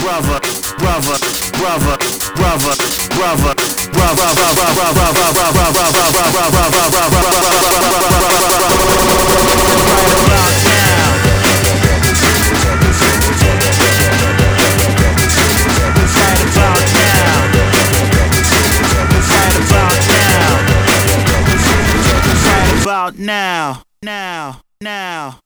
brother, brother, brother, brother, brother, brother, brother, brother, brother, brother, brother, brother, brother, Now, now, now.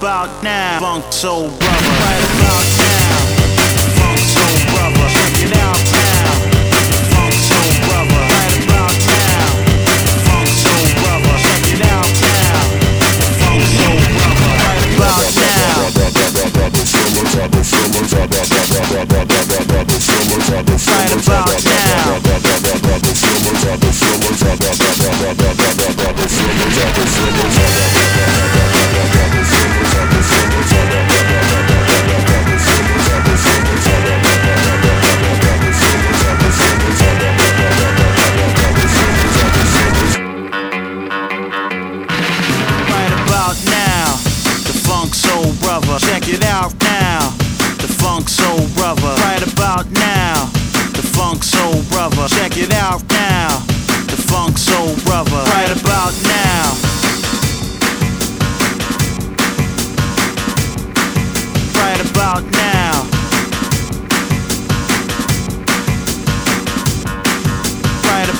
about now. Funk so brother. Right about now.